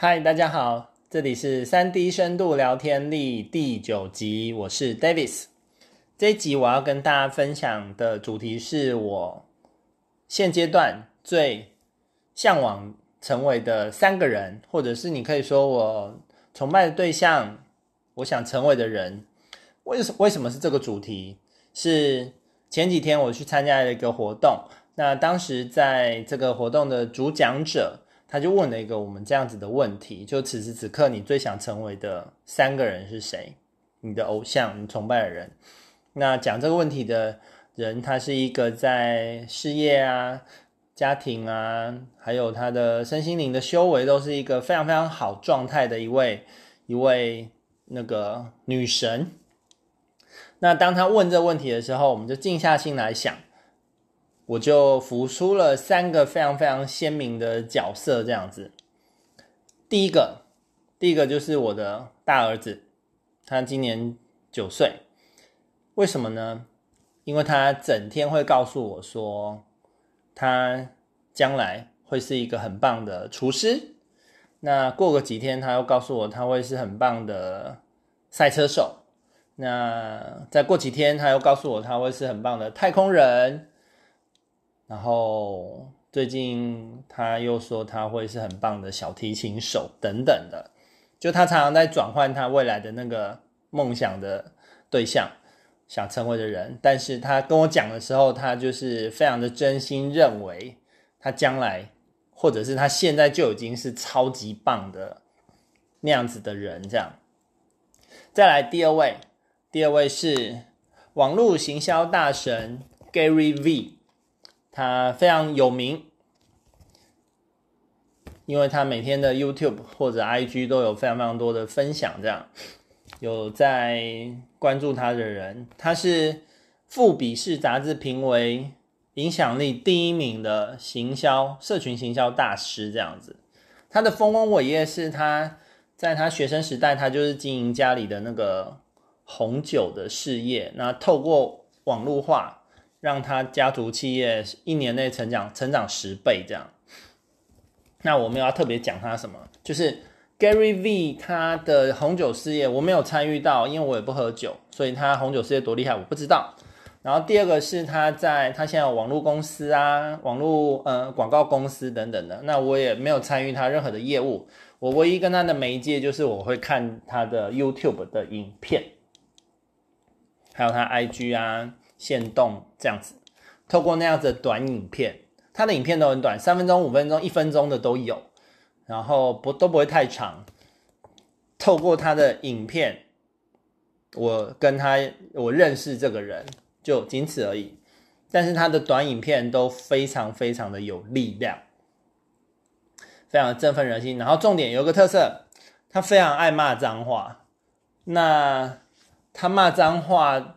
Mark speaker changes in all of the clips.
Speaker 1: 嗨，大家好，这里是三 D 深度聊天力第九集，我是 Davis。这一集我要跟大家分享的主题是我现阶段最向往成为的三个人，或者是你可以说我崇拜的对象，我想成为的人。为什为什么是这个主题？是前几天我去参加了一个活动，那当时在这个活动的主讲者。他就问了一个我们这样子的问题：就此时此刻，你最想成为的三个人是谁？你的偶像，你崇拜的人。那讲这个问题的人，他是一个在事业啊、家庭啊，还有他的身心灵的修为，都是一个非常非常好状态的一位一位那个女神。那当他问这问题的时候，我们就静下心来想。我就浮出了三个非常非常鲜明的角色，这样子。第一个，第一个就是我的大儿子，他今年九岁。为什么呢？因为他整天会告诉我说，他将来会是一个很棒的厨师。那过个几天，他又告诉我他会是很棒的赛车手。那再过几天，他又告诉我他会是很棒的太空人。然后最近他又说他会是很棒的小提琴手等等的，就他常常在转换他未来的那个梦想的对象，想成为的人。但是他跟我讲的时候，他就是非常的真心认为他将来或者是他现在就已经是超级棒的那样子的人。这样，再来第二位，第二位是网络行销大神 Gary V。e。他非常有名，因为他每天的 YouTube 或者 IG 都有非常非常多的分享，这样有在关注他的人，他是富比士杂志评为影响力第一名的行销社群行销大师，这样子。他的丰功伟业是他在他学生时代，他就是经营家里的那个红酒的事业，那透过网络化。让他家族企业一年内成长成长十倍这样，那我们要特别讲他什么，就是 Gary V 他的红酒事业我没有参与到，因为我也不喝酒，所以他红酒事业多厉害我不知道。然后第二个是他在他现在网络公司啊，网络呃广告公司等等的，那我也没有参与他任何的业务，我唯一跟他的媒介就是我会看他的 YouTube 的影片，还有他 IG 啊。限动这样子，透过那样子的短影片，他的影片都很短，三分钟、五分钟、一分钟的都有，然后不都不会太长。透过他的影片，我跟他我认识这个人就仅此而已。但是他的短影片都非常非常的有力量，非常振奋人心。然后重点有个特色，他非常爱骂脏话。那他骂脏话。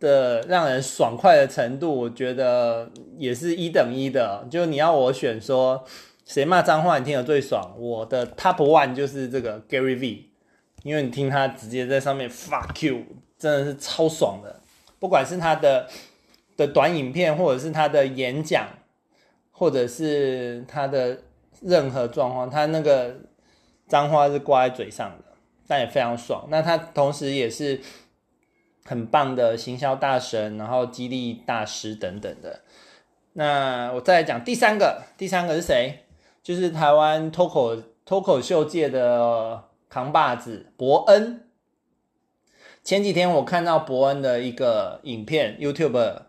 Speaker 1: 的让人爽快的程度，我觉得也是一等一的。就你要我选说谁骂脏话你听得最爽，我的 top one 就是这个 Gary V，因为你听他直接在上面 fuck you，真的是超爽的。不管是他的的短影片，或者是他的演讲，或者是他的任何状况，他那个脏话是挂在嘴上的，但也非常爽。那他同时也是。很棒的行销大神，然后激励大师等等的。那我再来讲第三个，第三个是谁？就是台湾脱口脱口秀界的扛把子伯恩。前几天我看到伯恩的一个影片，YouTube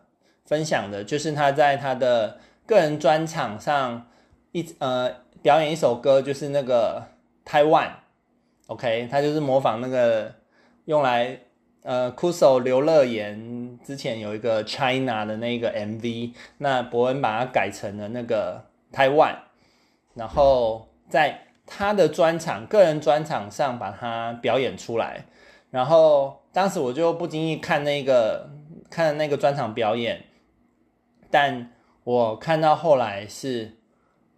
Speaker 1: 分享的，就是他在他的个人专场上一呃表演一首歌，就是那个台湾，OK，他就是模仿那个用来。呃，Kuso 刘乐言之前有一个 China 的那个 MV，那博恩把它改成了那个台湾，然后在他的专场、个人专场上把它表演出来，然后当时我就不经意看那个看那个专场表演，但我看到后来是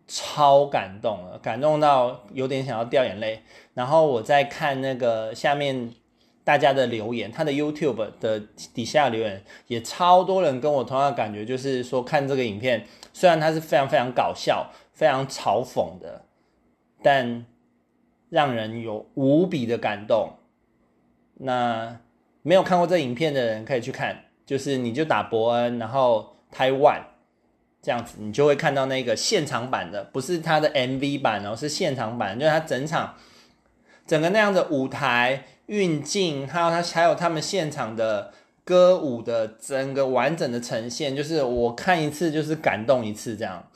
Speaker 1: 超感动了，感动到有点想要掉眼泪，然后我在看那个下面。大家的留言，他的 YouTube 的底下留言也超多人跟我同样的感觉，就是说看这个影片，虽然它是非常非常搞笑、非常嘲讽的，但让人有无比的感动。那没有看过这影片的人可以去看，就是你就打伯恩，然后台湾这样子，你就会看到那个现场版的，不是他的 MV 版哦，是现场版，就是他整场整个那样的舞台运镜，还有他还有他们现场的歌舞的整个完整的呈现，就是我看一次就是感动一次这样。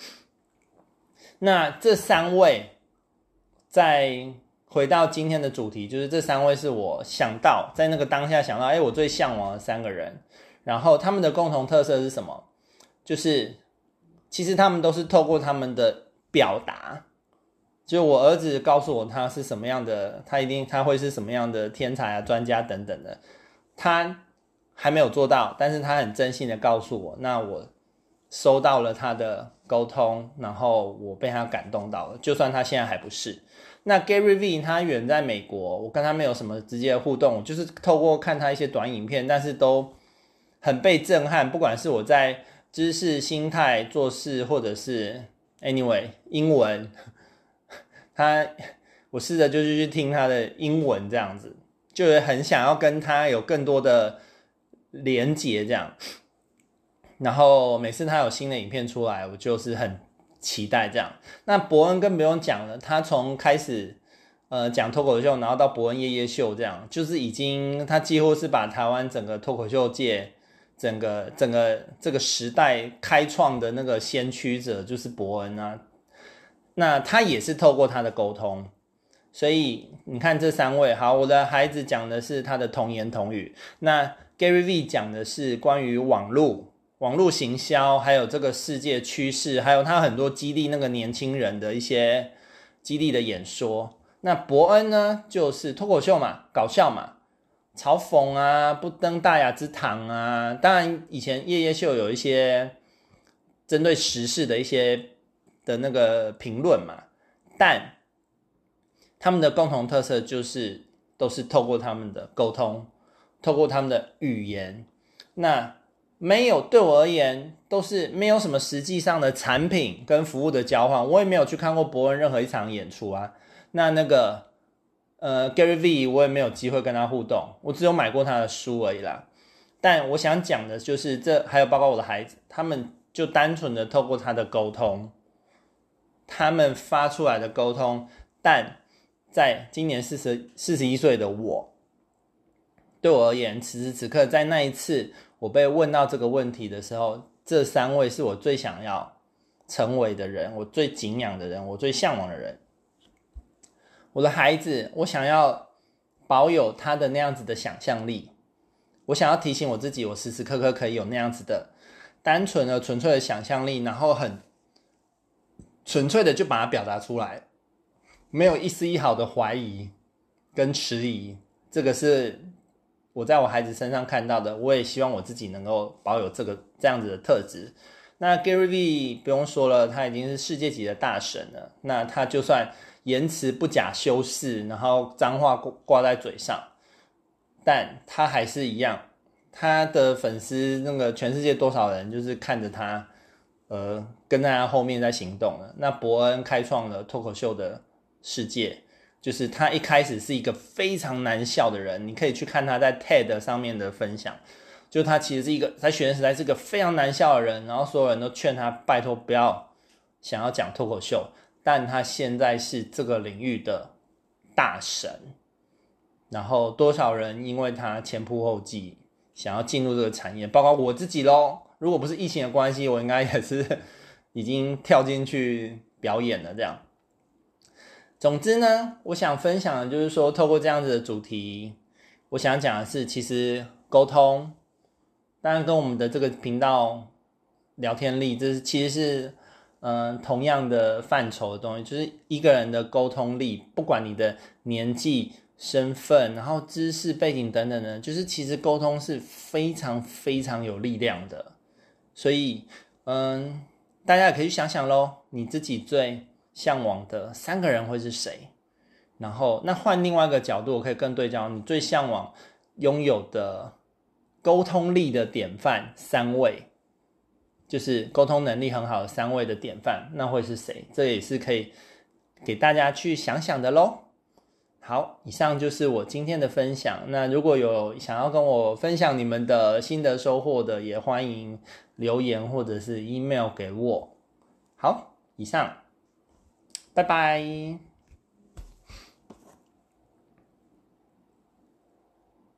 Speaker 1: 那这三位在。回到今天的主题，就是这三位是我想到在那个当下想到，哎，我最向往的三个人。然后他们的共同特色是什么？就是其实他们都是透过他们的表达，就我儿子告诉我他是什么样的，他一定他会是什么样的天才啊、专家等等的。他还没有做到，但是他很真心的告诉我，那我收到了他的沟通，然后我被他感动到了，就算他现在还不是。那 Gary V 他远在美国，我跟他没有什么直接的互动，就是透过看他一些短影片，但是都很被震撼。不管是我在知识、心态、做事，或者是 anyway 英文，他 我试着就是去听他的英文，这样子就是很想要跟他有更多的连结，这样。然后每次他有新的影片出来，我就是很。期待这样，那伯恩更不用讲了。他从开始，呃，讲脱口秀，然后到伯恩夜夜秀这样，就是已经他几乎是把台湾整个脱口秀界，整个整个这个时代开创的那个先驱者，就是伯恩啊。那他也是透过他的沟通，所以你看这三位，好，我的孩子讲的是他的童言童语，那 Gary V 讲的是关于网络。网络行销，还有这个世界趋势，还有他很多激励那个年轻人的一些激励的演说。那伯恩呢，就是脱口秀嘛，搞笑嘛，嘲讽啊，不登大雅之堂啊。当然，以前夜夜秀有一些针对时事的一些的那个评论嘛，但他们的共同特色就是都是透过他们的沟通，透过他们的语言，那。没有，对我而言都是没有什么实际上的产品跟服务的交换。我也没有去看过伯恩任何一场演出啊。那那个呃，Gary V，我也没有机会跟他互动，我只有买过他的书而已啦。但我想讲的就是这，还有包括我的孩子，他们就单纯的透过他的沟通，他们发出来的沟通。但在今年四十四十一岁的我，对我而言，此时此刻在那一次。我被问到这个问题的时候，这三位是我最想要成为的人，我最敬仰的人，我最向往的人。我的孩子，我想要保有他的那样子的想象力。我想要提醒我自己，我时时刻刻可以有那样子的单纯的、纯粹的想象力，然后很纯粹的就把它表达出来，没有一丝一毫的怀疑跟迟疑。这个是。我在我孩子身上看到的，我也希望我自己能够保有这个这样子的特质。那 Gary V 不用说了，他已经是世界级的大神了。那他就算言辞不假修饰，然后脏话挂挂在嘴上，但他还是一样，他的粉丝那个全世界多少人就是看着他，呃，跟在他后面在行动了。那伯恩开创了脱口秀的世界。就是他一开始是一个非常难笑的人，你可以去看他在 TED 上面的分享，就他其实是一个在学生时代是个非常难笑的人，然后所有人都劝他拜托不要想要讲脱口秀，但他现在是这个领域的大神，然后多少人因为他前仆后继想要进入这个产业，包括我自己喽，如果不是疫情的关系，我应该也是已经跳进去表演了这样。总之呢，我想分享的就是说，透过这样子的主题，我想讲的是，其实沟通，当然跟我们的这个频道聊天力，这是其实是嗯、同样的范畴的东西，就是一个人的沟通力，不管你的年纪、身份，然后知识背景等等的，就是其实沟通是非常非常有力量的。所以，嗯，大家也可以想想喽，你自己最向往的三个人会是谁？然后，那换另外一个角度，我可以更对焦你最向往拥有的沟通力的典范三位，就是沟通能力很好的三位的典范，那会是谁？这也是可以给大家去想想的喽。好，以上就是我今天的分享。那如果有想要跟我分享你们的心得收获的，也欢迎留言或者是 email 给我。好以上。拜拜。